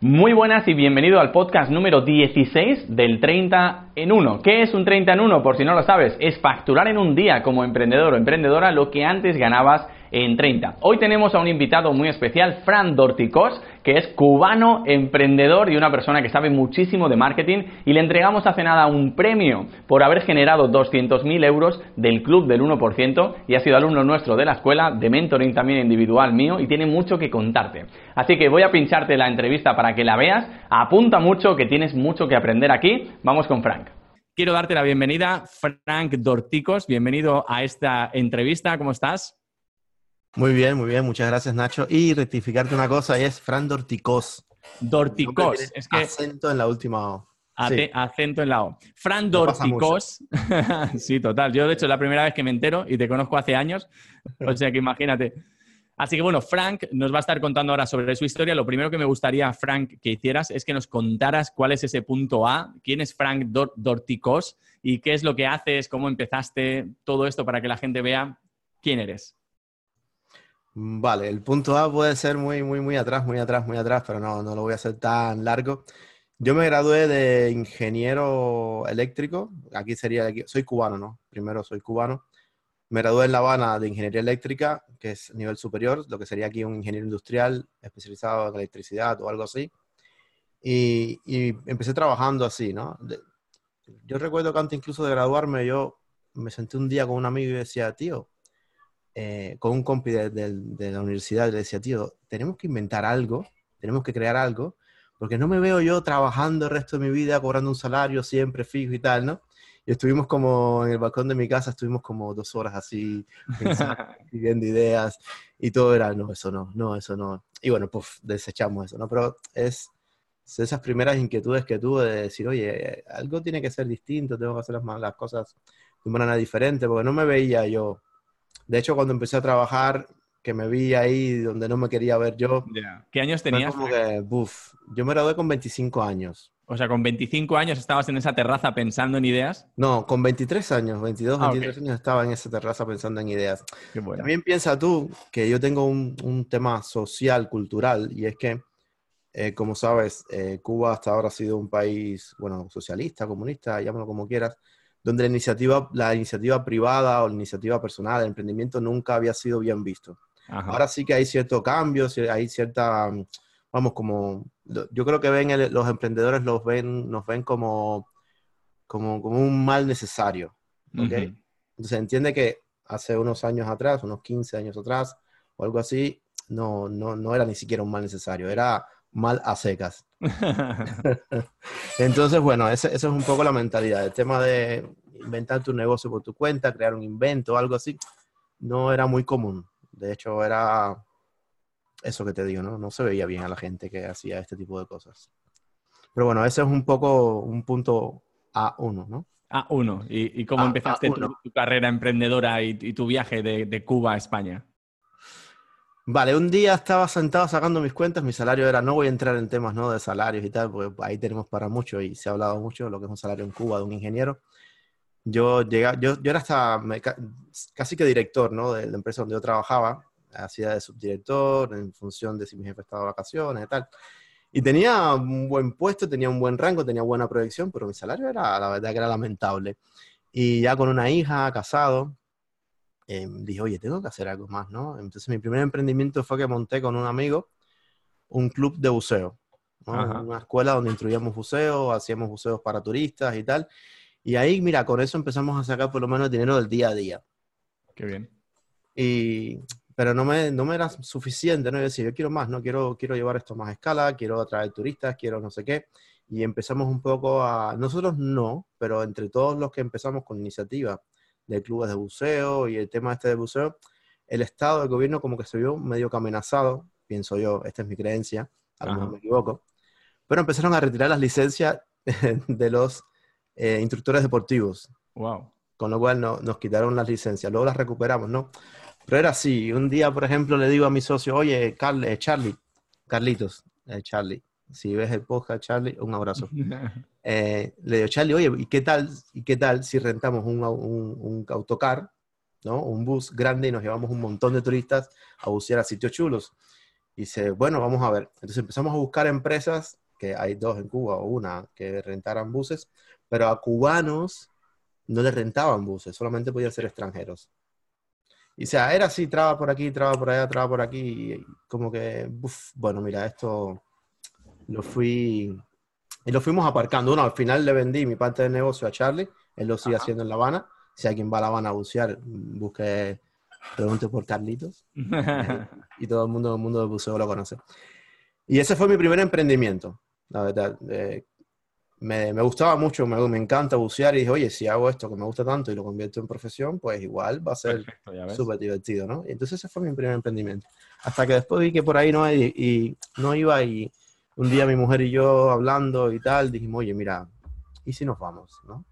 Muy buenas y bienvenido al podcast número 16 del 30 en 1. ¿Qué es un 30 en 1? Por si no lo sabes, es facturar en un día como emprendedor o emprendedora lo que antes ganabas en 30. Hoy tenemos a un invitado muy especial, Fran Dorticos, que es cubano, emprendedor y una persona que sabe muchísimo de marketing y le entregamos hace nada un premio por haber generado 200.000 euros del club del 1% y ha sido alumno nuestro de la escuela, de mentoring también individual mío y tiene mucho que contarte. Así que voy a pincharte la entrevista para que la veas, apunta mucho que tienes mucho que aprender aquí. Vamos con Frank. Quiero darte la bienvenida, Frank Dorticos. Bienvenido a esta entrevista. ¿Cómo estás? Muy bien, muy bien, muchas gracias Nacho. Y rectificarte una cosa, es Fran Dorticos. Dorticos, es que... Acento en la última O. Acento en la O. Fran Dorticos. sí, total. Yo, de hecho, es la primera vez que me entero y te conozco hace años. O sea que imagínate. Así que bueno, Frank nos va a estar contando ahora sobre su historia. Lo primero que me gustaría, Frank, que hicieras es que nos contaras cuál es ese punto A, quién es Frank Dorticos y qué es lo que haces, cómo empezaste, todo esto para que la gente vea quién eres. Mm, vale, el punto A puede ser muy, muy, muy atrás, muy atrás, muy atrás, pero no, no lo voy a hacer tan largo. Yo me gradué de ingeniero eléctrico, aquí sería, soy cubano, ¿no? Primero soy cubano. Me gradué en La Habana de ingeniería eléctrica, que es nivel superior, lo que sería aquí un ingeniero industrial especializado en electricidad o algo así. Y, empecé trabajando así, ¿no? yo recuerdo que antes incluso de graduarme, yo me senté un día con un amigo y decía, tío, eh, con un compi de, la universidad, le decía, tío, tenemos que inventar algo, tenemos que crear algo, porque no me veo yo trabajando el resto de mi vida, cobrando un salario siempre fijo y tal, ¿no? Y estuvimos como en el balcón de mi casa, estuvimos como dos horas así, pensando, ideas, y todo era, no, eso no, no, eso no. Y bueno, pues desechamos eso, ¿no? Pero es esas primeras inquietudes que tuve de decir, oye, algo tiene que ser distinto, tengo que hacer las, las cosas de una manera diferente, porque no me veía yo de hecho, cuando empecé a trabajar, que me vi ahí donde no me quería ver yo. ¿Qué años tenías? Como que, yo me gradué con 25 años. O sea, con 25 años estabas en esa terraza pensando en ideas. No, con 23 años, 22, 23 ah, años estaba en esa terraza pensando en ideas. Qué bueno. También piensa tú que yo tengo un, un tema social, cultural, y es que, eh, como sabes, eh, Cuba hasta ahora ha sido un país, bueno, socialista, comunista, llámalo como quieras, donde la iniciativa, la iniciativa privada o la iniciativa personal, el emprendimiento nunca había sido bien visto. Ahora sí que hay cierto cambio, hay cierta, vamos, como, yo creo que ven los emprendedores los ven, nos ven como, como, como un mal necesario. ¿okay? Entonces entiende que hace unos años atrás, unos 15 años atrás o algo así, no, no, no era ni siquiera un mal necesario, era mal a secas. Entonces, bueno, esa es un poco la mentalidad. El tema de inventar tu negocio por tu cuenta, crear un invento, algo así, no era muy común. De hecho, era eso que te digo, ¿no? No se veía bien a la gente que hacía este tipo de cosas. Pero bueno, ese es un poco un punto A1, ¿no? A1. ¿Y, cómo empezaste tu, carrera emprendedora y, tu viaje de, de Cuba a España? Vale, un día estaba sentado sacando mis cuentas, mi salario era, no voy a entrar en temas ¿no? de salarios y tal, porque ahí tenemos para mucho y se ha hablado mucho de lo que es un salario en Cuba de un ingeniero. Yo, llega, yo, yo era hasta casi que director ¿no? de la empresa donde yo trabajaba, hacía de subdirector en función de si mi jefe estaba de vacaciones y tal. Y tenía un buen puesto, tenía un buen rango, tenía buena proyección, pero mi salario era, la verdad que era lamentable. Y ya con una hija, casado, eh, dije, oye, tengo que hacer algo más, ¿no? Entonces mi primer emprendimiento fue que monté con un amigo un club de buceo, una escuela donde instruíamos buceo, hacíamos buceos para turistas y tal. Y ahí, mira, con eso empezamos a sacar por lo menos dinero del día a día. Qué bien. Y, pero no me, no me era suficiente, ¿no? Yo decía, yo quiero más, ¿no? Quiero, quiero llevar esto más a escala, quiero atraer turistas, quiero no sé qué. Y empezamos un poco a, nosotros no, pero entre todos los que empezamos con iniciativa de clubes de buceo y el tema este de buceo, el Estado, el gobierno como que se vio medio que amenazado, pienso yo, esta es mi creencia, a lo mejor me equivoco, pero empezaron a retirar las licencias de los eh, instructores deportivos. Wow. Con lo cual no, nos quitaron las licencias, luego las recuperamos, ¿no? Pero era así, un día, por ejemplo, le digo a mi socio, oye, Carl, eh, Charlie, Carlitos, eh, Charlie, si ves el podcast, Charlie, un abrazo. Eh, le digo, Charlie, oye, ¿y qué tal, y qué tal si rentamos un, un, autocar, ¿no? un bus grande y nos llevamos un montón de turistas a bucear a sitios chulos? Y dice, bueno, vamos a ver. Entonces empezamos a buscar empresas, que hay dos en Cuba o una, que rentaran buses, pero a cubanos no les rentaban buses, solamente podían ser extranjeros. Y o sea, era así, traba por aquí, traba por allá, traba por aquí, y como que, bueno, mira, esto lo fui, y lo fuimos aparcando. Uno, al final le vendí mi parte del negocio a Charlie, él lo sigue haciendo en La Habana. Si alguien va a La Habana a bucear, busque, pregunte por Carlitos. y todo el mundo, el mundo del buceo lo conoce. Y ese fue mi primer emprendimiento, la verdad. Eh, me, me, gustaba mucho, me, me, encanta bucear y dije, oye, si hago esto que me gusta tanto y lo convierto en profesión, pues igual va a ser súper divertido, ¿no? Y entonces ese fue mi primer emprendimiento. Hasta que después vi que por ahí no, y, y, no iba y un día mi mujer y yo hablando y tal, dijimos, oye, mira, ¿y si nos vamos, no?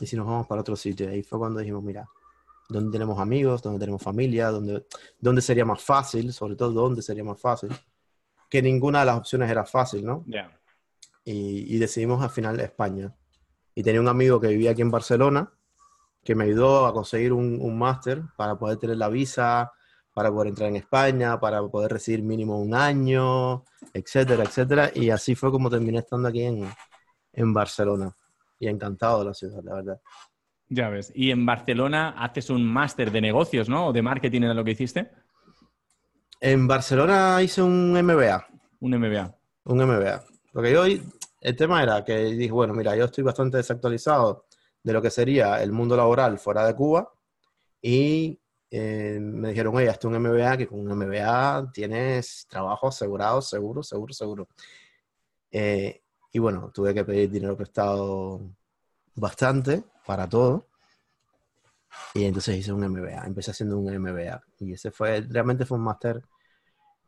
¿Y si nos vamos para otro sitio? Y ahí fue cuando dijimos, mira, ¿dónde tenemos amigos? ¿Dónde tenemos familia? ¿Dónde, dónde sería más fácil? Sobre todo, ¿dónde sería más fácil? Que ninguna de las opciones era fácil, ¿no? Ya y, decidimos al final España. Y tenía un amigo que vivía aquí en Barcelona que me ayudó a conseguir un, un máster para poder tener la visa, para poder entrar en España, para poder recibir mínimo un año, etcétera, etcétera. Y así fue como terminé estando aquí en, en Barcelona. Y encantado de la ciudad, la verdad. Ya ves. Y en Barcelona haces un máster de negocios, ¿no? ¿O de marketing en lo que hiciste? En Barcelona hice un MBA. Un MBA. Un MBA. Porque yo, el tema era que dije, bueno, mira, yo estoy bastante desactualizado de lo que sería el mundo laboral fuera de Cuba y eh, me dijeron, oye, hazte un MBA, que con un MBA tienes trabajo asegurado, seguro, seguro, seguro. Eh, y bueno, tuve que pedir dinero prestado bastante para todo. Y entonces hice un MBA, empecé haciendo un MBA. Y ese fue, realmente fue un máster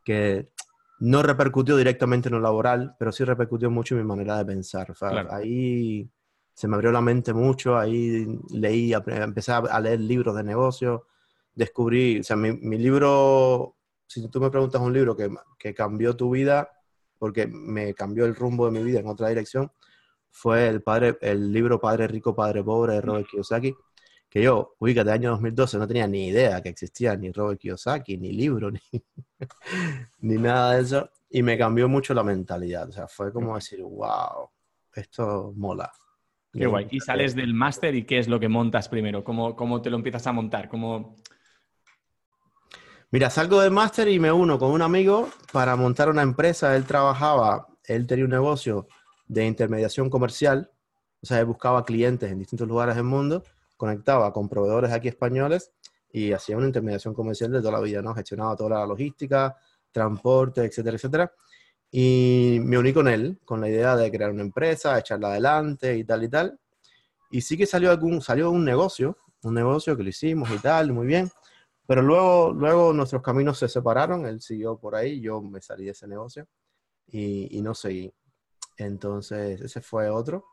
que no repercutió directamente en lo laboral, pero sí repercutió mucho en mi manera de pensar. Ahí se me abrió la mente mucho, ahí leí, empecé a leer libros de negocio, descubrí, o sea, mi, libro, si tú me preguntas un libro que, que, cambió tu vida, porque me cambió el rumbo de mi vida en otra dirección, fue el, padre, el libro Padre Rico, Padre Pobre de Robert Kiyosaki que yo, ubícate, año 2012 no tenía ni idea que existía ni Robert Kiyosaki, ni libro, ni, ni nada de eso. Y me cambió mucho la mentalidad. O sea, fue como decir, wow, esto mola. Qué guay. Y sales del máster y qué es lo que montas primero? ¿Cómo, ¿Cómo, te lo empiezas a montar? ¿Cómo... Mira, salgo del máster y me uno con un amigo para montar una empresa. Él trabajaba, él tenía un negocio de intermediación comercial. O sea, él buscaba clientes en distintos lugares del mundo conectaba con proveedores aquí españoles y hacía una intermediación comercial de toda la vida, ¿no? Gestionaba toda la logística, transporte, etcétera, etcétera. Y me uní con él, con la idea de crear una empresa, echarla adelante y tal y tal. Y sí que salió, algún, salió un negocio, un negocio que lo hicimos y tal, muy bien. Pero luego, luego nuestros caminos se separaron, él siguió por ahí, yo me salí de ese negocio y, no seguí. Entonces, ese fue otro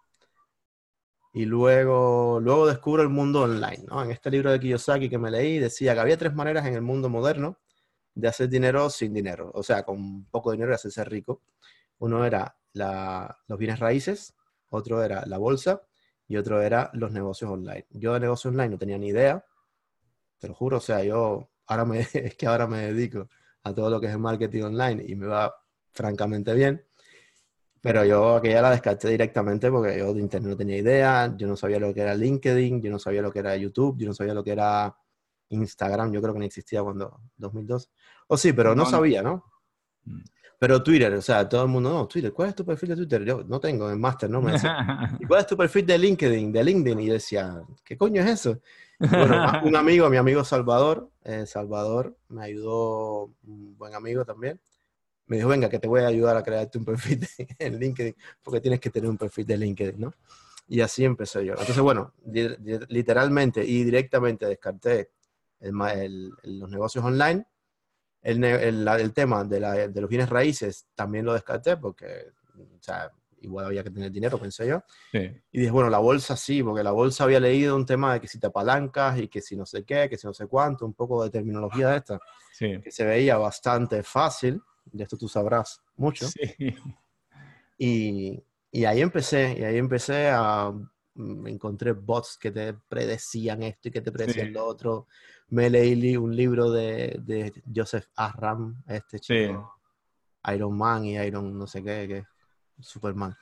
y luego, luego descubro el mundo online. ¿no? En este libro de Kiyosaki que me leí decía que había tres maneras en el mundo moderno de hacer dinero sin dinero, o sea, con poco dinero y hacerse rico. Uno era los bienes raíces, otro era la bolsa y otro era los negocios online. Yo de negocios online no tenía ni idea, te lo juro, o sea, yo ahora me, es que ahora me dedico a todo lo que es el marketing online y me va francamente bien. Pero yo aquella la descarté directamente porque yo de internet no tenía idea, yo no sabía lo que era LinkedIn, yo no sabía lo que era YouTube, yo no sabía lo que era Instagram, yo creo que no existía cuando 2002. O sí, pero no, sabía, ¿no? Mm. Pero Twitter, o sea, todo el mundo, no, Twitter, ¿cuál es tu perfil de Twitter? Yo no tengo, en máster, ¿no? Me ¿y cuál es tu perfil de LinkedIn? De LinkedIn. Y yo decía, ¿qué coño es eso? Bueno, un amigo, mi amigo Salvador, eh, Salvador me ayudó, un buen amigo también, me dijo, venga, que te voy a ayudar a crearte un perfil en LinkedIn, porque tienes que tener un perfil de LinkedIn, ¿no? Y así empecé yo. Entonces, bueno, literalmente y directamente descarté los negocios online. El, el, tema de, de, los bienes raíces también lo descarté porque, o sea, igual había que tener dinero, pensé yo. Y dije, bueno, la bolsa sí, porque la bolsa había leído un tema de que si te apalancas y que si no sé qué, que si no sé cuánto, un poco de terminología de esta, que se veía bastante fácil de esto tú sabrás mucho. Y, y, ahí empecé, y ahí empecé a, mm, encontré bots que te predecían esto y que te predecían lo otro. Me leí un libro de, de Joseph Aram, este chico, Iron Man y Iron no sé qué, que Superman.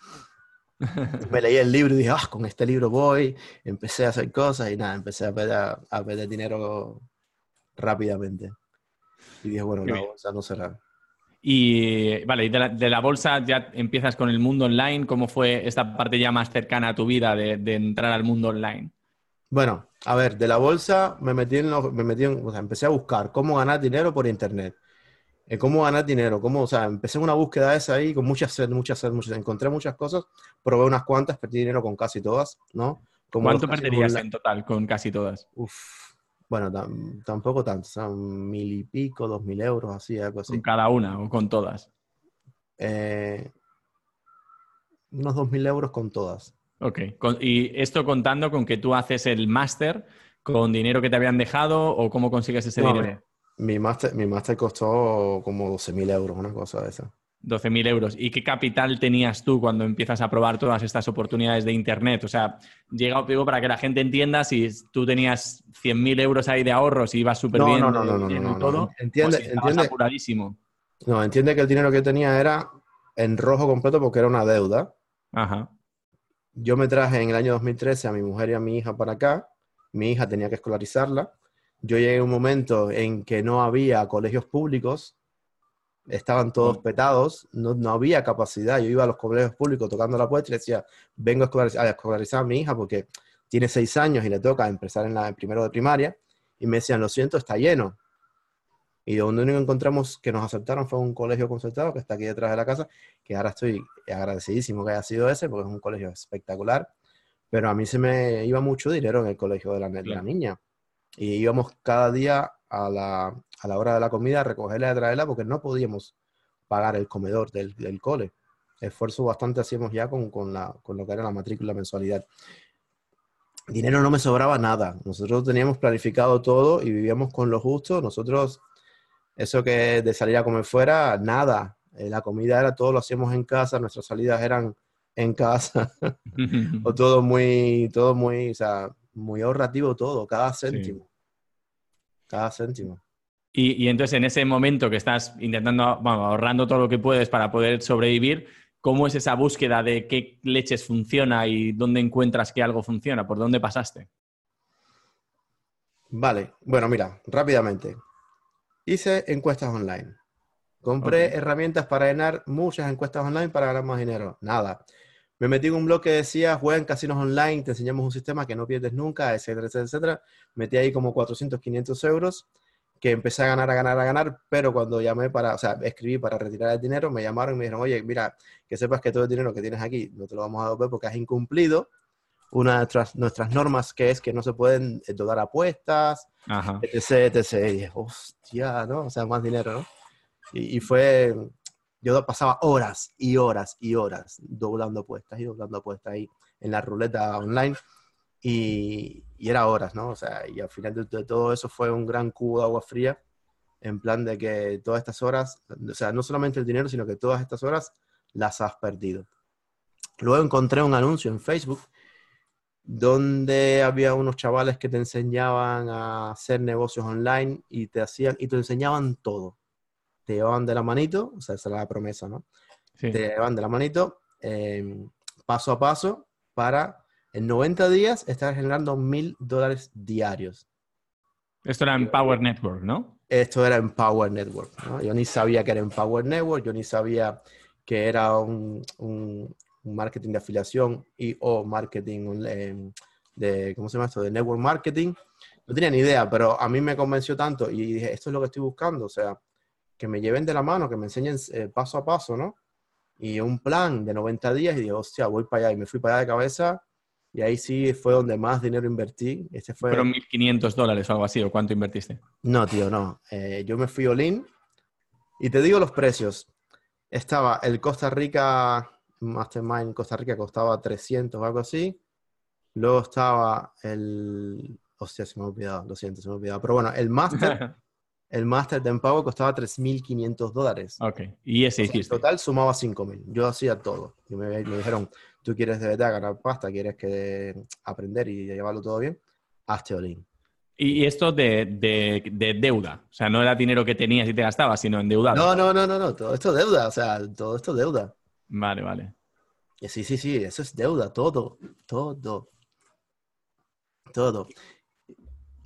me leí el libro y dije, ah, con este libro voy, empecé a hacer cosas y nada, empecé a perder, a perder dinero rápidamente. Y dije, bueno, la bolsa no será. Y vale, y de la, bolsa ya empiezas con el mundo online. ¿Cómo fue esta parte ya más cercana a tu vida de, entrar al mundo online? Bueno, a ver, de la bolsa me metí en, me metí en, o sea, empecé a buscar cómo ganar dinero por internet. Eh, cómo ganar dinero, cómo, o sea, empecé una búsqueda esa ahí con muchas sed, muchas sed, muchas Encontré muchas cosas, probé unas cuantas, perdí dinero con casi todas, ¿no? ¿Cuánto perderías en total con casi todas? Uf, bueno, tampoco tanto, mil y pico, dos mil euros, así, algo así. ¿Con cada una o con todas? Eh, unos dos mil euros con todas. Ok, y esto contando con que tú haces el máster con dinero que te habían dejado o cómo consigues ese dinero? Mi máster, mi máster costó como mil euros, una cosa de esa. 12.000 euros. ¿Y qué capital tenías tú cuando empiezas a probar todas estas oportunidades de Internet? O sea, llega, digo, para que la gente entienda, si tú tenías 100.000 euros ahí de ahorros y ibas súper bien no, no, no, no, todo, entiende, pues entiende, apuradísimo. No, entiende que el dinero que tenía era en rojo completo porque era una deuda. Ajá. Yo me traje en el año 2013 a mi mujer y a mi hija para acá. Mi hija tenía que escolarizarla. Yo llegué a un momento en que no había colegios públicos estaban todos petados, no, no, había capacidad. Yo iba a los colegios públicos tocando la puerta y decía, vengo a escolarizar, a, mi hija porque tiene seis años y le toca empezar en, la, primero de primaria. Y me decían, lo siento, está lleno. Y donde único encontramos que nos aceptaron fue un colegio concertado que está aquí detrás de la casa, que ahora estoy agradecidísimo que haya sido ese, porque es un colegio espectacular. Pero a mí se me iba mucho dinero en el colegio de la, de la niña. Y íbamos cada día a la, a la hora de la comida a recogerla y a traerla porque no podíamos pagar el comedor del, del cole. Esfuerzo bastante hacíamos ya con, con, la, con lo que era la matrícula mensualidad. Dinero no me sobraba nada. Nosotros teníamos planificado todo y vivíamos con lo justo. Nosotros, eso que de salir a comer fuera, nada. Eh, la comida era todo, lo hacíamos en casa, nuestras salidas eran en casa. o todo muy, todo muy, o sea, muy ahorrativo todo, cada céntimo. Cada céntimo. Y, entonces en ese momento que estás intentando, bueno, ahorrando todo lo que puedes para poder sobrevivir, ¿cómo es esa búsqueda de qué leches funciona y dónde encuentras que algo funciona? ¿Por dónde pasaste? Vale, bueno, mira, rápidamente. Hice encuestas online. Compré herramientas para llenar muchas encuestas online para ganar más dinero. Nada. Me metí en un blog que decía, juega en casinos online, te enseñamos un sistema que no pierdes nunca, etcétera, etcétera, etcétera. Metí ahí como 400, 500 euros, que empecé a ganar, a ganar, a ganar, pero cuando llamé para, o sea, escribí para retirar el dinero, me llamaron y me dijeron, oye, mira, que sepas que todo el dinero que tienes aquí no te lo vamos a devolver porque has incumplido una de nuestras, nuestras normas que es que no se pueden eh, dar apuestas, etc, etc. Y dije, hostia, ¿no? O sea, más dinero, ¿no? y fue, yo pasaba horas y horas y horas doblando apuestas y doblando apuestas ahí en la ruleta online y, y era horas, ¿no? O sea, y al final de, todo eso fue un gran cubo de agua fría en plan de que todas estas horas, o sea, no solamente el dinero, sino que todas estas horas las has perdido. Luego encontré un anuncio en Facebook donde había unos chavales que te enseñaban a hacer negocios online y te hacían y te enseñaban todo te llevaban de la manito, o sea, esa era la promesa, ¿no? Te llevaban de la manito em, paso a paso para en 90 días estar generando mil dólares diarios. Esto era en Power Network, ¿no? Esto era en Power Network. ¿no? Yo ni sabía que era en Power Network, yo ni sabía que era un, un, marketing de afiliación y o marketing em, de, ¿cómo se llama esto? De network marketing. No tenía ni idea, pero a mí me convenció tanto y dije, esto es lo que estoy buscando. O sea, que me lleven de la mano, que me enseñen eh, paso a paso, ¿no? Y un plan de 90 días y dije, hostia, voy para allá. Y me fui para allá de cabeza y ahí sí fue donde más dinero invertí. Este fue... ¿Fueron 1.500 dólares o algo así? ¿O cuánto invertiste? No, tío, no. Eh, yo me fui all y te digo los precios. Estaba el Costa Rica Mastermind Costa Rica costaba 300 o algo así. Luego estaba el... Hostia, se me ha olvidado, lo siento, se me ha olvidado. Pero bueno, el Master el máster de Empower costaba 3.500 dólares. Ok, y ese O sea, en total sumaba 5.000. Yo hacía todo. Y me, me dijeron, tú quieres de verdad ganar pasta, quieres que aprender y llevarlo todo bien, hazte all-in. Y esto de, de- de deuda. O sea, no era dinero que tenías y te gastabas, sino endeudado. No, no, no, no, no, todo esto es deuda, o sea, todo esto es deuda. Vale, vale. Sí, sí, sí, eso es deuda, todo, todo, todo.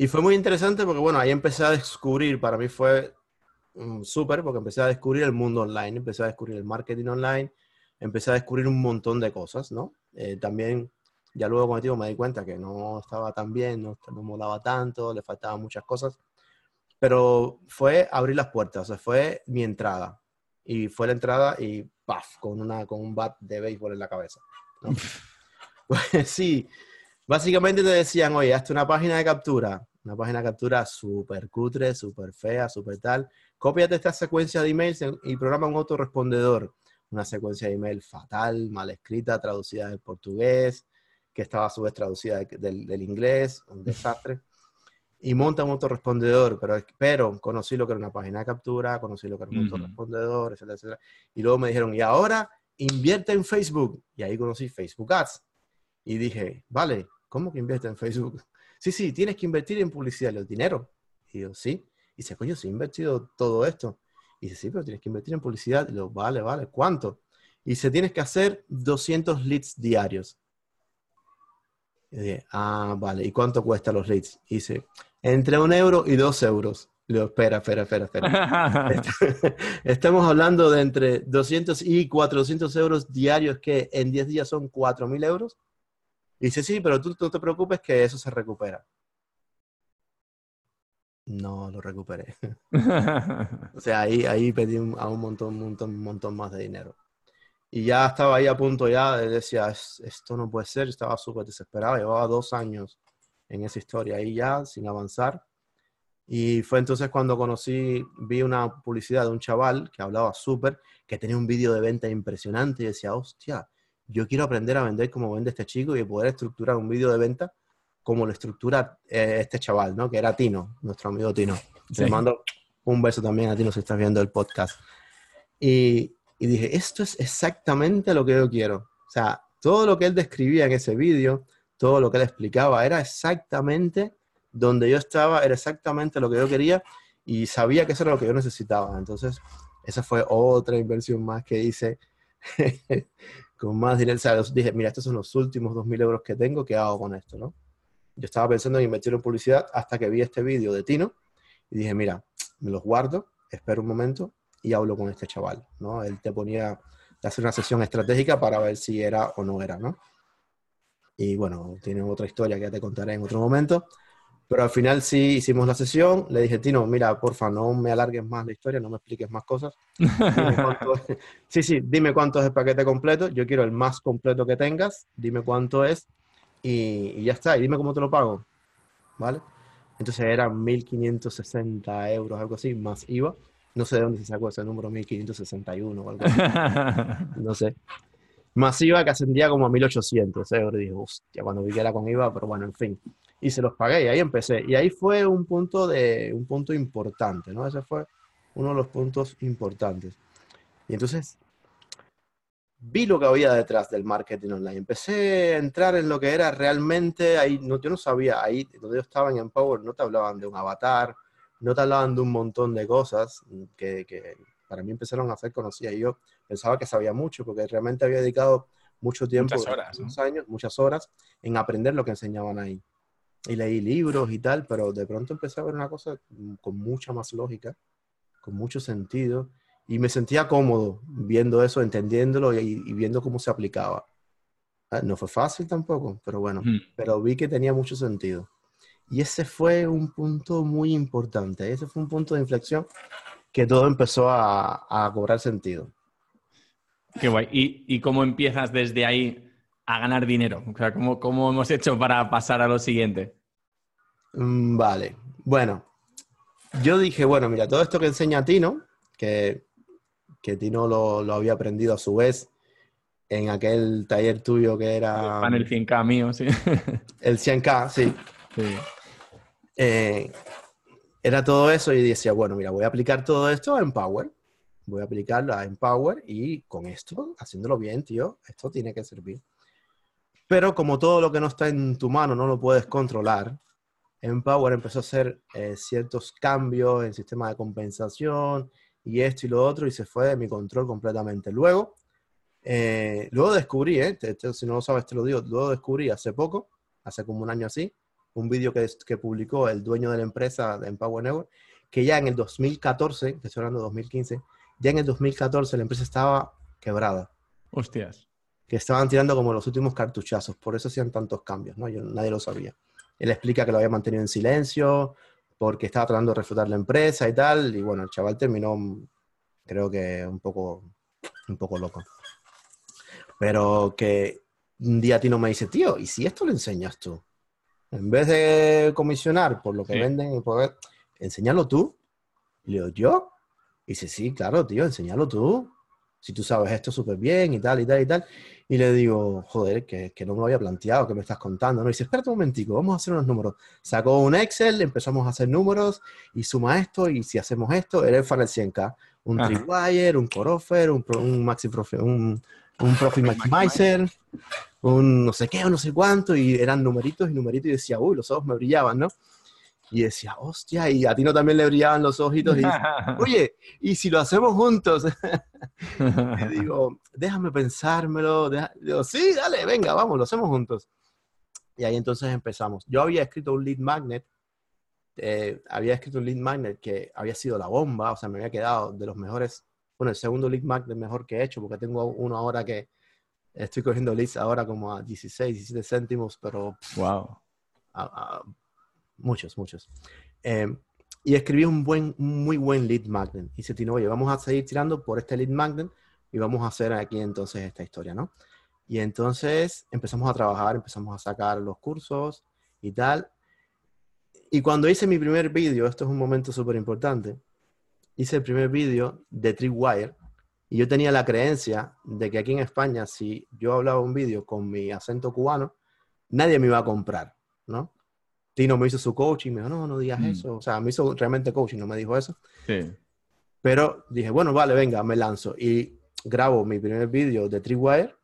Y fue muy interesante porque, bueno, ahí empecé a descubrir, para mí fue mm, súper, porque empecé a descubrir el mundo online, empecé a descubrir el marketing online, empecé a descubrir un montón de cosas, ¿no? Eh, también, ya luego con el tiempo me di cuenta que no estaba tan bien, no, no molaba tanto, le faltaban muchas cosas, pero fue abrir las puertas, o sea, fue mi entrada. Y fue la entrada y ¡paf! Con, una, con un bat de béisbol en la cabeza. ¿no? Pues sí, básicamente te decían, oye, hazte una página de captura, una página de captura súper cutre, súper fea, súper tal. Cópiate esta secuencia de emails y programa un autorrespondedor. Una secuencia de email fatal, mal escrita, traducida del portugués, que estaba a su vez traducida de- del, del inglés, un desastre. Y monta un autorrespondedor, pero, pero conocí lo que era una página de captura, conocí lo que era un Ujú. autorrespondedor, etcétera, etcétera. Y luego me dijeron, y ahora invierte en Facebook. Y ahí conocí Facebook Ads. Y dije, vale, ¿cómo que invierte en Facebook? Sí, sí, tienes que invertir en publicidad, yo, dinero. Y yo, sí. Y dice, coño, sí he invertido todo esto. Y dice, sí, pero tienes que invertir en publicidad. Y yo, vale, vale, ¿cuánto? Y dice, tienes que hacer 200 leads diarios. Y dije, ah, vale, ¿y cuánto cuesta los leads? Y dice, entre un euro y dos euros. Le digo, espera, espera, espera, espera. Estamos hablando de entre 200 y 400 euros diarios, que en 10 días son 4.000 euros. Y dice, sí, pero tú no te preocupes que eso se recupera. No lo recuperé. O sea, ahí, ahí pedí un- a un montón, un montón, un montón más de dinero. Y ya estaba ahí a punto ya, de- decía, "Es- esto no puede ser, estaba súper desesperado, llevaba dos años en esa historia ahí ya, sin avanzar. Y fue entonces cuando conocí, vi una publicidad de un chaval que hablaba súper, que tenía un vídeo de venta impresionante y decía, hostia, yo quiero aprender a vender como vende este chico y poder estructurar un vídeo de venta como lo estructura eh, este chaval, ¿no? Que era Tino, nuestro amigo Tino. Te Sí. mando un beso también a Tino si estás viendo el podcast. Y, y dije, esto es exactamente lo que yo quiero. O sea, todo lo que él describía en ese vídeo, todo lo que él explicaba, era exactamente donde yo estaba, era exactamente lo que yo quería y sabía que eso era lo que yo necesitaba. Entonces, esa fue otra inversión más que hice con más dinero. Los- dije, mira, estos son los últimos 2.000 euros que tengo, ¿qué hago con esto? ¿no? Yo estaba pensando en invertir en publicidad hasta que vi este vídeo de Tino y dije, mira, me los guardo, espero un momento y hablo con este chaval, ¿no? Él te ponía de hacer una sesión estratégica para ver si era o no era, ¿no? Y bueno, tiene otra historia que ya te contaré en otro momento. Pero al final sí hicimos la sesión. Le dije, Tino, mira, porfa, no me alargues más la historia, no me expliques más cosas. Es- Sí, sí, dime cuánto es el paquete completo. Yo quiero el más completo que tengas. Dime cuánto es. Y, y ya está. Y dime cómo te lo pago. ¿Vale? Entonces eran 1.560 euros, algo así, más IVA. No sé de dónde se sacó ese número, 1.561 o algo así. No sé. Más IVA que ascendía como a 1.800 euros. Dije, hostia, cuando vi que era con IVA, pero bueno, en fin. Y se los pagué y ahí empecé. Y ahí fue un punto, de, un punto importante, ¿no? Ese fue uno de los puntos importantes. Y entonces vi lo que había detrás del marketing online. Empecé a entrar en lo que era realmente, ahí no, yo no sabía, ahí donde yo estaba en Empower no te hablaban de un avatar, no te hablaban de un montón de cosas que, que para mí empezaron a ser conocidas. Y yo pensaba que sabía mucho porque realmente había dedicado mucho tiempo, Muchas horas, ¿no? años, muchas horas en aprender lo que enseñaban ahí. Y leí libros y tal, pero de pronto empecé a ver una cosa con mucha más lógica, con mucho sentido, y me sentía cómodo viendo eso, entendiéndolo y, y viendo cómo se aplicaba. Ah, No fue fácil tampoco, pero bueno, Mm. pero vi que tenía mucho sentido. Y ese fue un punto muy importante, ese fue un punto de inflexión que todo empezó a, a cobrar sentido. Qué guay. ¿Y, y cómo empiezas desde ahí a ganar dinero? O sea, ¿cómo, cómo hemos hecho para pasar a lo siguiente? Mm, Vale, bueno, yo dije, bueno, mira, todo esto que enseña Tino, que, que Tino lo, lo había aprendido a su vez en aquel taller tuyo que era El panel 100K mío, sí. el 100K, sí. Sí. Eh, era todo eso y decía, bueno, mira, voy a aplicar todo esto en Power. Voy a aplicarlo en Power y con esto, haciéndolo bien, tío, esto tiene que servir. Pero como todo lo que no está en tu mano no lo puedes controlar, en Power empezó a hacer eh, ciertos cambios en sistema de compensación y esto y lo otro y se fue de mi control completamente. Luego, eh, luego descubrí, eh, si no lo sabes te lo digo, luego descubrí hace poco, hace como un año así, un vídeo que, que, publicó el dueño de la empresa de Empower Network, que ya en el 2014, que estoy hablando de 2015, ya en el 2014 la empresa estaba quebrada. Hostias. Que estaban tirando como los últimos cartuchazos, por eso hacían tantos cambios, ¿no? Yo, nadie lo sabía. Él explica que lo había mantenido en silencio, porque estaba tratando de refutar la empresa y tal, y bueno, el chaval terminó, creo que un poco, un poco loco. Pero que un día Tino me dice, tío, ¿y si esto lo enseñas tú? En vez de comisionar por lo que venden, poder, enséñalo tú. Le digo, ¿yo? Y dice, sí, claro, tío, enséñalo tú. Si tú sabes esto súper bien y tal, y tal, y tal. Y le digo, joder, que, que, no me lo había planteado, que me estás contando. ¿no? Y dice, espérate un momentico, vamos a hacer unos números. Sacó un Excel, empezamos a hacer números y suma esto. Y si hacemos esto, era el Funnel 100K. Un Tripwire, un Core Offer, un, un Maxi Profit, un, un Profit Maximizer, un no sé qué o no sé cuánto, y eran numeritos y numeritos, y decía, uy, los ojos me brillaban, ¿no? Y decía, hostia, y a ti no también le brillaban los ojitos, y oye, ¿y si lo hacemos juntos? y digo, déjame pensármelo, digo, sí, dale, venga, vamos, lo hacemos juntos. Y ahí entonces empezamos. Yo había escrito un lead magnet, eh, había escrito un lead magnet que había sido la bomba, o sea, me había quedado de los mejores bueno, el segundo lead magnet mejor que he hecho, porque tengo uno ahora que estoy cogiendo leads ahora como a 16, 17 céntimos, pero... Wow. Muchos, muchos. Em, y escribí un buen, muy buen lead magnet. Y se oye, vamos a seguir tirando por este lead magnet y vamos a hacer aquí entonces esta historia, ¿no? Y entonces empezamos a trabajar, empezamos a sacar los cursos y tal. Y cuando hice mi primer vídeo, esto es un momento súper importante, hice el primer vídeo de Tripwire y yo tenía la creencia de que aquí en España, si yo hablaba un vídeo con mi acento cubano, nadie me iba a comprar, ¿no? Tino me hizo su coaching, me dijo, no, no digas mm. eso. O sea, me hizo realmente coaching, no me dijo eso. Sí. Pero dije, bueno, vale, venga, me lanzo. Y grabo mi primer vídeo de Tripwire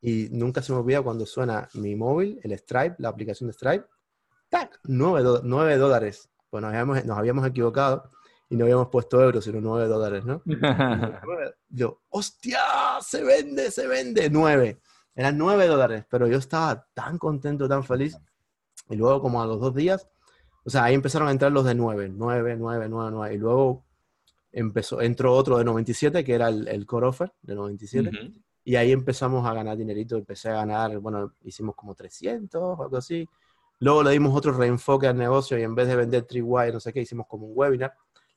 y nunca se me olvida cuando suena mi móvil, el Stripe, la aplicación de Stripe, ¡tac! 9, dólares. Pues nos habíamos, nos habíamos equivocado y no habíamos puesto euros, sino 9 dólares, ¿no? yo, hostia, se vende, se vende, 9. Eran 9 dólares, pero yo estaba tan contento, tan feliz. Y luego, como a los dos días, o sea, ahí empezaron a entrar los de 9, 9, 9, 9, 9. Y luego empezó, entró otro de 97, que era el, el core offer de 97. Y ahí empezamos a ganar dinerito. Empecé a ganar, bueno, hicimos como 300 o algo así. Luego le dimos otro reenfoque al negocio y en vez de vender Triwire, no sé qué, hicimos como un webinar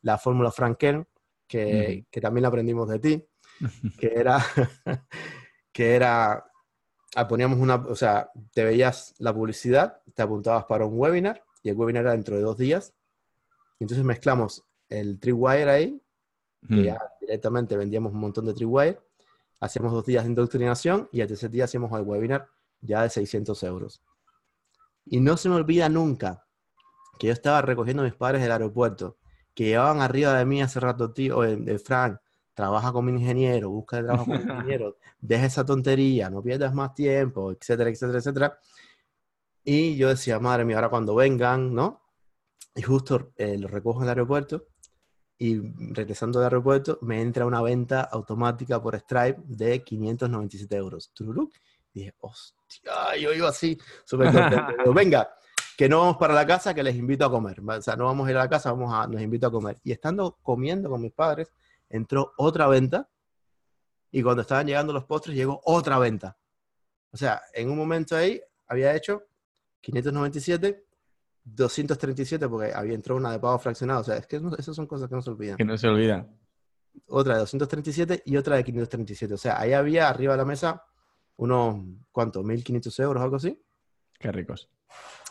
la fórmula Franken, que, que, también aprendimos de ti, que era, que era, poníamos una, o sea, te veías la publicidad, te apuntabas para un webinar y el webinar era dentro de dos días. Entonces mezclamos el Tripwire ahí, que ya directamente vendíamos un montón de Tripwire, hacíamos dos días de indoctrinación y al tercer día hacíamos el webinar ya de 600 euros. Y no se me olvida nunca que yo estaba recogiendo a mis padres del aeropuerto que llevaban arriba de mí hace rato, tío, de Frank, trabaja como ingeniero, busca el trabajo como ingeniero, deja esa tontería, no pierdas más tiempo, etcétera, etcétera, etcétera. Y yo decía, madre mía, ahora cuando vengan, ¿no? Y justo eh, lo recojo en el aeropuerto y regresando del aeropuerto me entra una venta automática por Stripe de 597 euros. Y dije, hostia, yo iba así, súper contento. Venga, que no vamos para la casa, que les invito a comer. O sea, no vamos a ir a la casa, vamos a, nos invito a comer. Y estando comiendo con mis padres, entró otra venta. Y cuando estaban llegando los postres, llegó otra venta. O sea, en un momento ahí había hecho 597, 237, porque había entrado una de pago fraccionado. O sea, es que esas son cosas que no se olvidan. Que no se olvidan. Otra de 237 y otra de 537. O sea, ahí había arriba de la mesa unos, ¿cuánto? 1.500 euros, algo así. Qué ricos.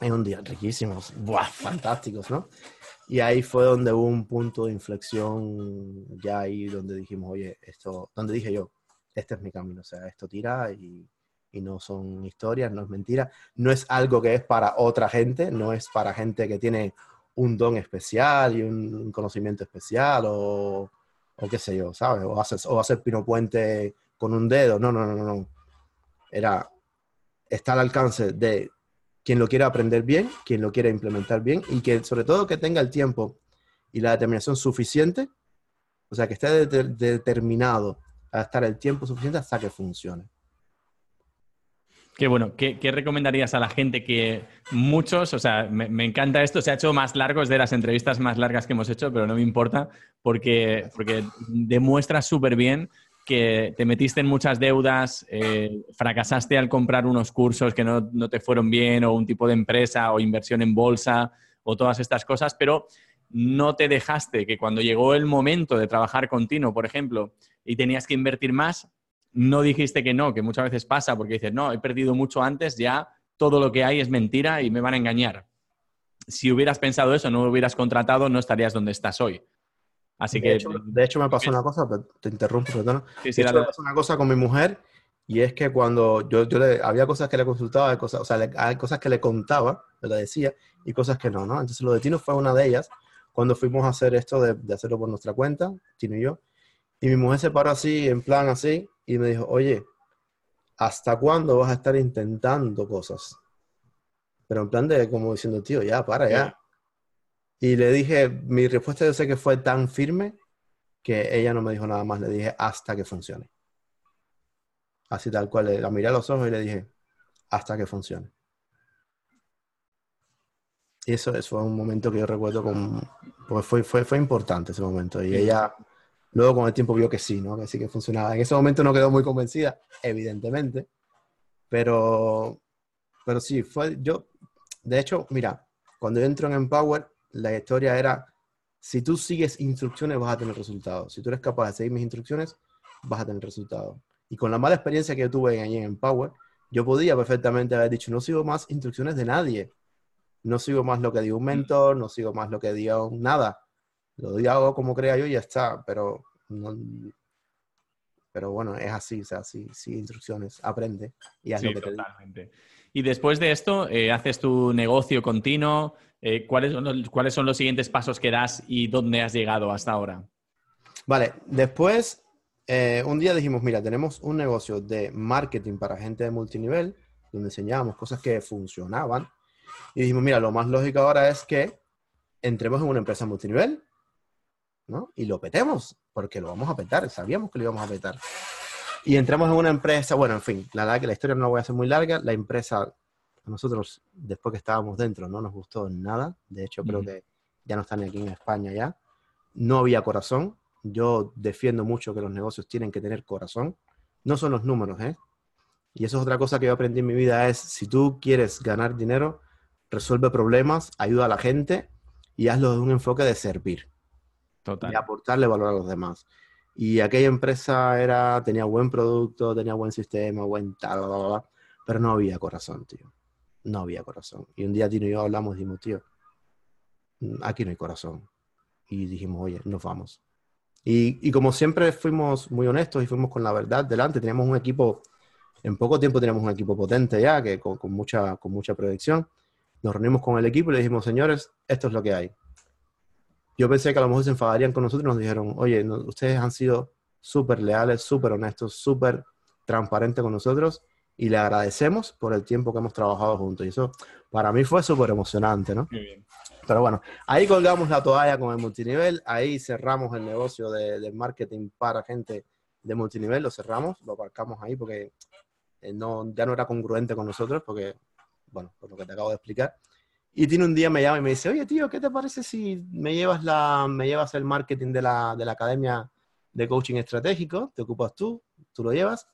En un día riquísimos, ¡buah! fantásticos, ¿no? Y ahí fue donde hubo un punto de inflexión, ya ahí donde dijimos, oye, esto, donde dije yo, este es mi camino, o sea, esto tira y, y no son historias, no es mentira, no es algo que es para otra gente, no es para gente que tiene un don especial y un, conocimiento especial o, o, qué sé yo, ¿sabes? O hacer, o hacer pino puente con un dedo. No, no, no, no. Era, está al alcance de quien lo quiera aprender bien, quien lo quiera implementar bien y que sobre todo que tenga el tiempo y la determinación suficiente, o sea, que esté determinado a estar el tiempo suficiente hasta que funcione. Qué bueno, ¿Qué, recomendarías a la gente que muchos, o sea, me, encanta esto, se ha hecho más largo, es de las entrevistas más largas que hemos hecho, pero no me importa porque, porque demuestra súper bien que te metiste en muchas deudas, eh, fracasaste al comprar unos cursos que no, no, te fueron bien o un tipo de empresa o inversión en bolsa o todas estas cosas, pero no te dejaste que cuando llegó el momento de trabajar continuo, por ejemplo, y tenías que invertir más, no dijiste que no, que muchas veces pasa porque dices, no, he perdido mucho antes, ya todo lo que hay es mentira y me van a engañar. Si hubieras pensado eso, no hubieras contratado, no estarías donde estás hoy. Así de que... Hecho, de hecho, me pasó una cosa, te interrumpo, perdón. Sí, sí, me pasó una cosa con mi mujer y es que cuando yo, yo le, había cosas que le consultaba, cosas, o sea, hay cosas que le contaba, le decía, y cosas que no, ¿no? Entonces lo de Tino fue una de ellas cuando fuimos a hacer esto de, de hacerlo por nuestra cuenta, Tino y yo. Y mi mujer se paró así, en plan así, y me dijo, oye, ¿hasta cuándo vas a estar intentando cosas? Pero en plan de como diciendo, tío, ya, para, ya. Y le dije, mi respuesta yo sé que fue tan firme que ella no me dijo nada más, le dije, hasta que funcione. Así tal cual, la miré a los ojos y le dije, hasta que funcione. Y eso, eso fue un momento que yo recuerdo con, pues fue, fue, fue importante ese momento. Y ella Luego con el tiempo vio que sí, ¿no? Que sí que funcionaba. En ese momento no quedó muy convencida, evidentemente, pero, pero sí, fue yo, de hecho, mira, cuando yo entro en Empower, la historia era, si tú sigues instrucciones vas a tener resultados. Si tú eres capaz de seguir mis instrucciones, vas a tener resultados. Y con la mala experiencia que yo tuve allí en Empower, yo podía perfectamente haber dicho, no sigo más instrucciones de nadie. No sigo más lo que diga un mentor, no sigo más lo que diga un nada lo hago como crea yo y ya está, pero pero bueno, es así, o sea, sí, sí instrucciones, aprende y haz lo que totalmente. Y después de esto, eh, haces tu negocio continuo, eh, ¿cuáles, son los, ¿cuáles son los siguientes pasos que das y dónde has llegado hasta ahora? Vale, después, eh, un día dijimos, mira, tenemos un negocio de marketing para gente de multinivel, donde enseñábamos cosas que funcionaban, y dijimos, mira, lo más lógico ahora es que entremos en una empresa multinivel, ¿no? Y lo petemos, porque lo vamos a petar, sabíamos que lo íbamos a petar. Y entramos en una empresa, bueno, en fin, la la historia no la voy a hacer muy larga, la empresa, a nosotros, después que estábamos dentro, no nos gustó nada, de hecho creo que ya no están aquí en España ya, no había corazón, yo defiendo mucho que los negocios tienen que tener corazón, no son los números, ¿eh? Y eso es otra cosa que yo aprendí en mi vida, es si tú quieres ganar dinero, resuelve problemas, ayuda a la gente y hazlo de un enfoque de servir y aportarle valor a los demás. Y aquella empresa era, tenía buen producto, tenía buen sistema, buen tal, pero no había corazón, tío. No había corazón. Y un día Tino y yo hablamos y dijimos, tío, mm, aquí no hay corazón. Y dijimos, oye, nos vamos. Y, y, como siempre fuimos muy honestos y fuimos con la verdad delante, teníamos un equipo, en poco tiempo teníamos un equipo potente ya, que con, con mucha, con mucha proyección. Nos reunimos con el equipo y le dijimos, señores, esto es lo que hay yo pensé que a lo mejor se enfadarían con nosotros nos dijeron, oye, ustedes han sido súper leales, súper honestos, súper transparentes con nosotros y le agradecemos por el tiempo que hemos trabajado juntos. Y eso para mí fue súper emocionante, ¿no? Muy bien. Pero bueno, ahí colgamos la toalla con el multinivel, ahí cerramos el negocio de, marketing para gente de multinivel, lo cerramos, lo aparcamos ahí porque eh, no, ya no era congruente con nosotros, porque, bueno, por lo que te acabo de explicar. Y tiene un día me llama y me dice, oye tío, ¿qué te parece si me llevas, la, me llevas el marketing de la, de la Academia de Coaching Estratégico? Te ocupas tú, tú lo llevas.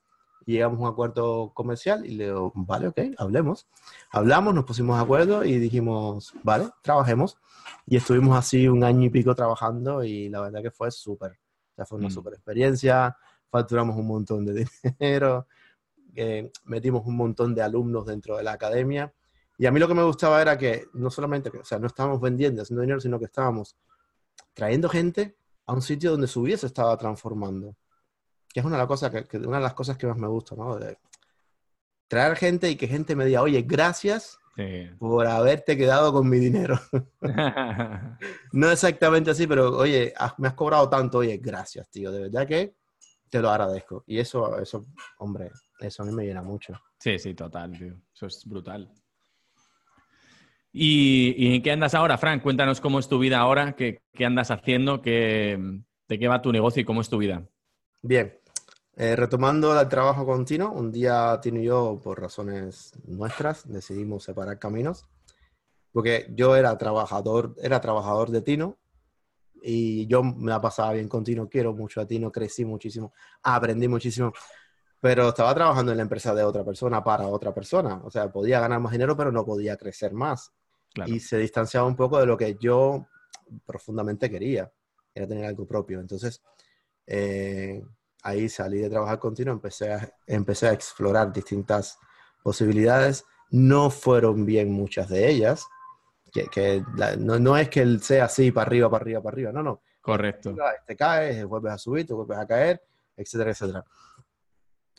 Llegamos a un acuerdo comercial y le digo, vale, ok, hablemos. Hablamos, nos pusimos de acuerdo y dijimos, vale, trabajemos. Y estuvimos así un año y pico trabajando y la verdad que fue súper. O sea, fue una mm. súper experiencia, facturamos un montón de dinero, eh, metimos un montón de alumnos dentro de la academia y a mí lo que me gustaba era que no solamente, o sea, no estábamos vendiendo, haciendo dinero, sino que estábamos trayendo gente a un sitio donde su vida se estaba transformando. Que es una de las cosas que, una de las cosas que más me gusta, ¿no? De traer gente y que gente me diga, oye, gracias por haberte quedado con mi dinero. no exactamente así, pero oye, me has cobrado tanto, oye, gracias, tío, de verdad que te lo agradezco. Y eso, eso, hombre, eso a mí me llena mucho. Sí, sí, total, tío. Eso es brutal. ¿Y, en qué andas ahora, Frank? Cuéntanos cómo es tu vida ahora, qué, andas haciendo, qué, de qué va tu negocio y cómo es tu vida. Bien, eh, retomando el trabajo continuo, un día Tino y yo, por razones nuestras, decidimos separar caminos, porque yo era trabajador, era trabajador de Tino y yo me la pasaba bien con Tino, quiero mucho a Tino, crecí muchísimo, aprendí muchísimo, pero estaba trabajando en la empresa de otra persona para otra persona, o sea, podía ganar más dinero, pero no podía crecer más. Y se distanciaba un poco de lo que yo profundamente quería, era tener algo propio. Entonces, eh, ahí salí de trabajar continuo, empecé a, empecé a explorar distintas posibilidades. No fueron bien muchas de ellas, que, no, es que él sea así, para arriba, para arriba, para arriba, no, no. Correcto. Te caes, vuelves a subir, te vuelves a caer, etcétera, etcétera.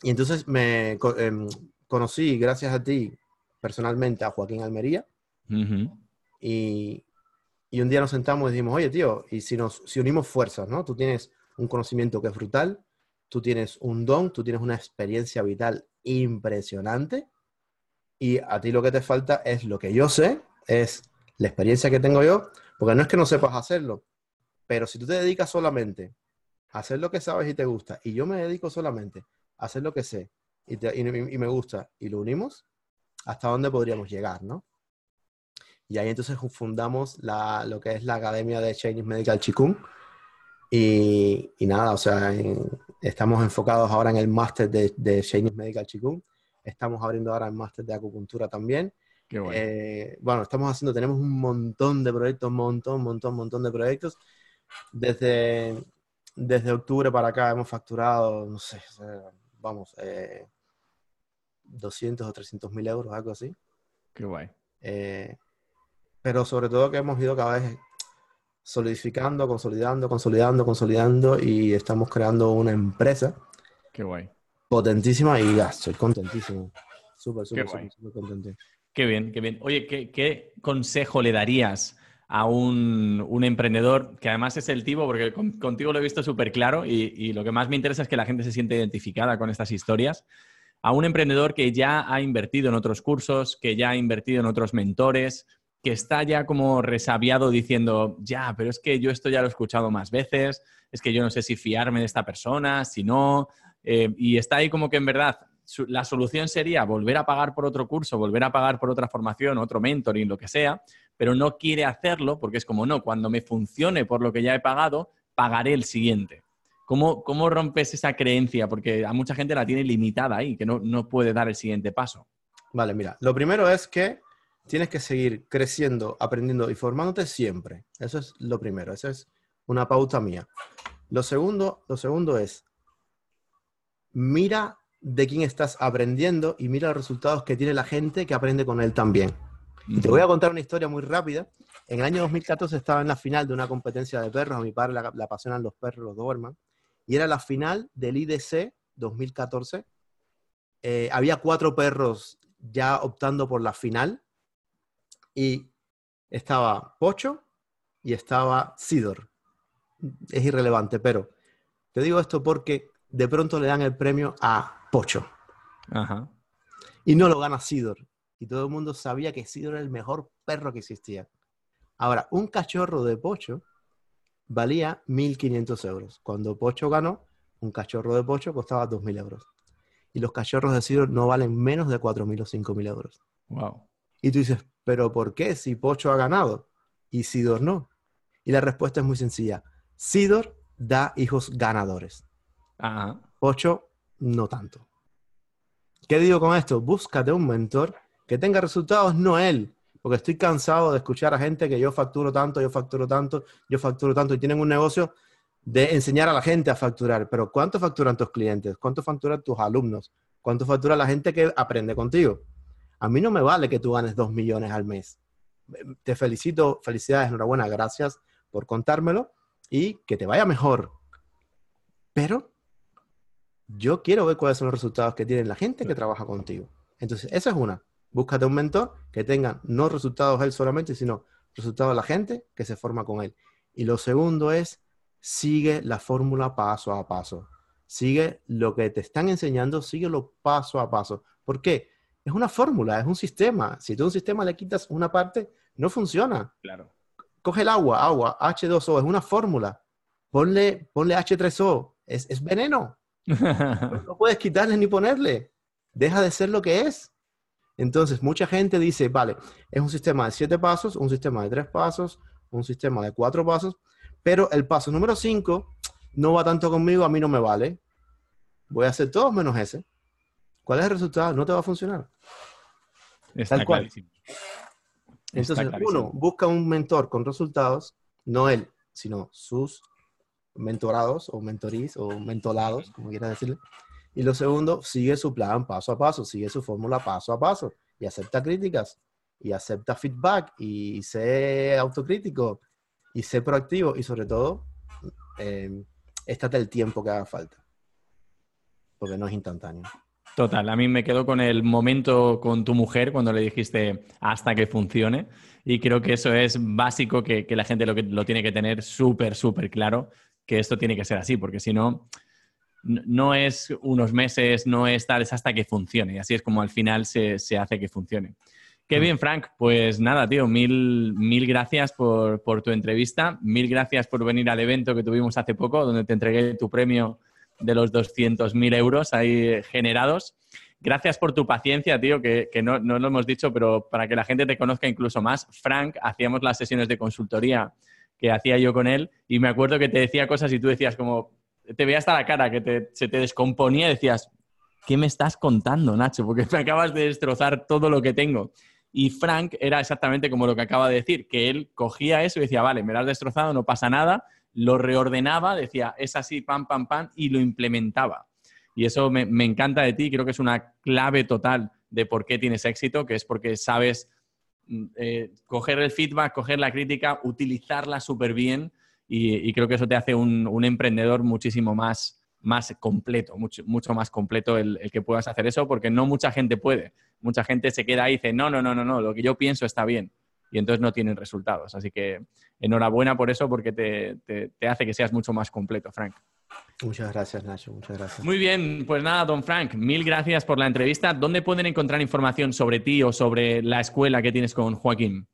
Y entonces me em, conocí, gracias a ti, personalmente, a Joaquín Almería. y, y, un día nos sentamos y dijimos, oye, tío, y si, nos, si unimos fuerzas, ¿no? Tú tienes un conocimiento que es brutal, tú tienes un don, tú tienes una experiencia vital impresionante y a ti lo que te falta es lo que yo sé, es la experiencia que tengo yo, porque no es que no sepas hacerlo, pero si tú te dedicas solamente a hacer lo que sabes y te gusta, y yo me dedico solamente a hacer lo que sé y, me gusta, y lo unimos, ¿hasta dónde podríamos llegar, no? Y ahí entonces fundamos lo que es la Academia de Chinese Medical Chikung, y, nada, o sea, estamos enfocados ahora en el máster de, de Chinese Medical Qigong. Estamos abriendo ahora el máster de acupuntura también. Qué bueno. Eh, bueno, estamos haciendo, tenemos un montón de proyectos, un montón, montón, montón de proyectos. Desde, desde octubre para acá hemos facturado, no sé, vamos, 200 eh, o 300 mil euros, algo así. Qué guay. Eh, pero sobre todo que hemos ido cada vez solidificando, consolidando, consolidando, consolidando y estamos creando una empresa. Qué guay. Potentísima y ya, estoy contentísimo. Súper, súper, súper contento. Qué bien, qué bien. Oye, ¿qué, consejo le darías a un, emprendedor que además es el tipo, porque contigo lo he visto súper claro y, y lo que más me interesa es que la gente se siente identificada con estas historias? A un emprendedor que ya ha invertido en otros cursos, que ya ha invertido en otros mentores, que está ya como resabiado diciendo, ya, pero es que yo esto ya lo he escuchado más veces, es que yo no sé si fiarme de esta persona, si no, eh, y está ahí como que en verdad la solución sería volver a pagar por otro curso, volver a pagar por otra formación, otro mentoring, lo que sea, pero no quiere hacerlo porque es como, no, cuando me funcione por lo que ya he pagado, pagaré el siguiente. ¿Cómo, cómo rompes esa creencia? Porque a mucha gente la tiene limitada ahí, que no, no puede dar el siguiente paso. Vale, mira, lo primero es que tienes que seguir creciendo, aprendiendo y formándote siempre. Eso es lo primero, esa es una pauta mía. Lo segundo, lo segundo es, mira de quién estás aprendiendo y mira los resultados que tiene la gente que aprende con él también. Te voy a contar una historia muy rápida. En el año 2014 estaba en la final de una competencia de perros. A mi padre le, apasionan los perros, los Doberman. Y era la final del IDC 2014. Eh, había cuatro perros ya optando por la final y estaba Pocho y estaba Sidor. Es irrelevante, pero te digo esto porque de pronto le dan el premio a Pocho. Y no lo gana Sidor. Y todo el mundo sabía que Sidor era el mejor perro que existía. Ahora, un cachorro de Pocho valía 1.500 euros. Cuando Pocho ganó, un cachorro de Pocho costaba 2.000 euros. Y los cachorros de Sidor no valen menos de 4.000 o 5.000 euros. Wow. Y tú dices, ¿pero por qué si Pocho ha ganado y Sidor no? Y la respuesta es muy sencilla. Sidor da hijos ganadores. Pocho no tanto. ¿Qué digo con esto? Búscate un mentor que tenga resultados, no él. Porque estoy cansado de escuchar a gente que yo facturo tanto, yo facturo tanto, yo facturo tanto y tienen un negocio de enseñar a la gente a facturar. Pero ¿cuánto facturan tus clientes? ¿Cuánto facturan tus alumnos? ¿Cuánto factura la gente que aprende contigo? A mí no me vale que tú ganes dos millones al mes. Te felicito, felicidades, enhorabuena, gracias por contármelo y que te vaya mejor. Pero yo quiero ver cuáles son los resultados que tiene la gente que trabaja contigo. Entonces, esa es una. Búscate un mentor que tenga no resultados él solamente, sino resultados de la gente que se forma con él. Y lo segundo es, sigue la fórmula paso a paso. Sigue lo que te están enseñando, síguelo paso a paso. ¿Por qué? Es una fórmula, es un sistema. Si tú a un sistema le quitas una parte, no funciona. Claro. Coge el agua, agua, H2O, es una fórmula. Ponle, ponle H3O, es, es veneno. no puedes quitarle ni ponerle. Deja de ser lo que es. Entonces, mucha gente dice, vale, es un sistema de siete pasos, un sistema de tres pasos, un sistema de cuatro pasos, pero el paso número cinco no va tanto conmigo, a mí no me vale. Voy a hacer todo menos ese. ¿Cuál es el resultado? No te va a funcionar. Está Tal cual. Entonces, uno busca un mentor con resultados, no él, sino sus mentorados o mentorís o mentolados, como quieras decirle. Y lo segundo, sigue su plan paso a paso, sigue su fórmula paso a paso y acepta críticas y acepta feedback y sé autocrítico y sé proactivo y sobre todo, eh, estate el tiempo que haga falta, porque no es instantáneo. Total, a mí me quedo con el momento con tu mujer cuando le dijiste hasta que funcione y creo que eso es básico que, la gente lo, lo tiene que tener súper, súper claro, que esto tiene que ser así, porque si no, no es unos meses, no es tal, es hasta que funcione. Y así es como al final se, hace que funcione. Qué mm. bien, Frank. Pues nada, tío, mil, mil gracias por, tu entrevista. Mil gracias por venir al evento que tuvimos hace poco, donde te entregué tu premio de los 200.000 euros ahí generados. Gracias por tu paciencia, tío, que, no, no, lo hemos dicho, pero para que la gente te conozca incluso más, Frank, hacíamos las sesiones de consultoría que hacía yo con él y me acuerdo que te decía cosas y tú decías como, te veía hasta la cara que se te descomponía decías, ¿qué me estás contando, Nacho? Porque me acabas de destrozar todo lo que tengo. Y Frank era exactamente como lo que acaba de decir, que él cogía eso y decía, vale, me lo has destrozado, no pasa nada, lo reordenaba, decía, es así, pam, pam, pam, y lo implementaba. Y eso me, encanta de ti, creo que es una clave total de por qué tienes éxito, que es porque sabes mm, eh, coger el feedback, coger la crítica, utilizarla súper bien y, creo que eso te hace un, emprendedor muchísimo más, más completo, mucho, mucho más completo el, que puedas hacer eso, porque no mucha gente puede. Mucha gente se queda ahí y dice, no, no, no, no, no, lo que yo pienso está bien. Y entonces no tienen resultados. Así que enhorabuena por eso, porque te, te, hace que seas mucho más completo, Frank. Muchas gracias, Nacho. Muchas gracias. Muy bien, pues nada, don Frank, mil gracias por la entrevista. ¿Dónde pueden encontrar información sobre ti o sobre la escuela que tienes con Joaquín?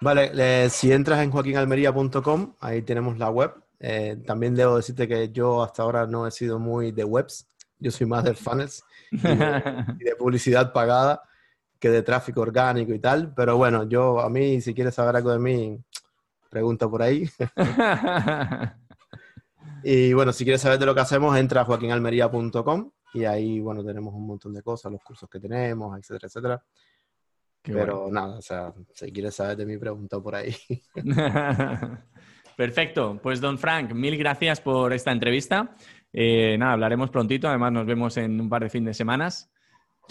Vale, si entras en joaquinalmería.com, ahí tenemos la web. Eh, también debo decirte que yo hasta ahora no he sido muy de webs, yo soy más de funnels y de, publicidad pagada que de tráfico orgánico y tal. Pero bueno, yo a mí, si quieres saber algo de mí, pregunta por ahí. y bueno, si quieres saber de lo que hacemos, entra a joaquinalmería.com y ahí, bueno, tenemos un montón de cosas, los cursos que tenemos, etcétera, etcétera. Pero nada, o sea, si quieres saber de mi pregunta por ahí. Perfecto. Pues don Frank, mil gracias por esta entrevista. Eh, nada, hablaremos prontito. Además, nos vemos en un par de fines de semanas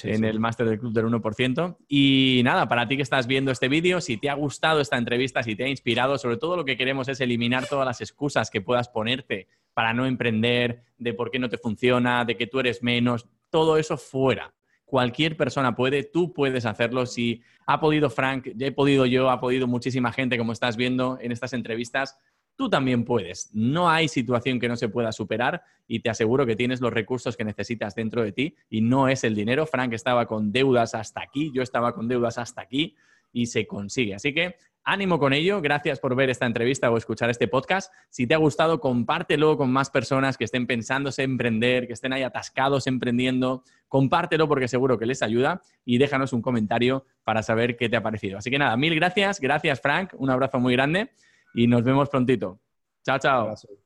en el máster del Club del 1%. Y nada, para ti que estás viendo este vídeo, si te ha gustado esta entrevista, si te ha inspirado, sobre todo lo que queremos es eliminar todas las excusas que puedas ponerte para no emprender, de por qué no te funciona, de que tú eres menos, todo eso fuera cualquier persona puede, tú puedes hacerlo. Si ha podido Frank, ya he podido yo, ha podido muchísima gente, como estás viendo en estas entrevistas, tú también puedes. No hay situación que no se pueda superar y te aseguro que tienes los recursos que necesitas dentro de ti y no es el dinero. Frank estaba con deudas hasta aquí, yo estaba con deudas hasta aquí y se consigue. Así que ánimo con ello. Gracias por ver esta entrevista o escuchar este podcast. Si te ha gustado, compártelo con más personas que estén pensándose emprender, que estén ahí atascados emprendiendo. Compártelo porque seguro que les ayuda y déjanos un comentario para saber qué te ha parecido. Así que nada, mil gracias. Gracias, Frank. Un abrazo muy grande y nos vemos prontito. Chao, chao.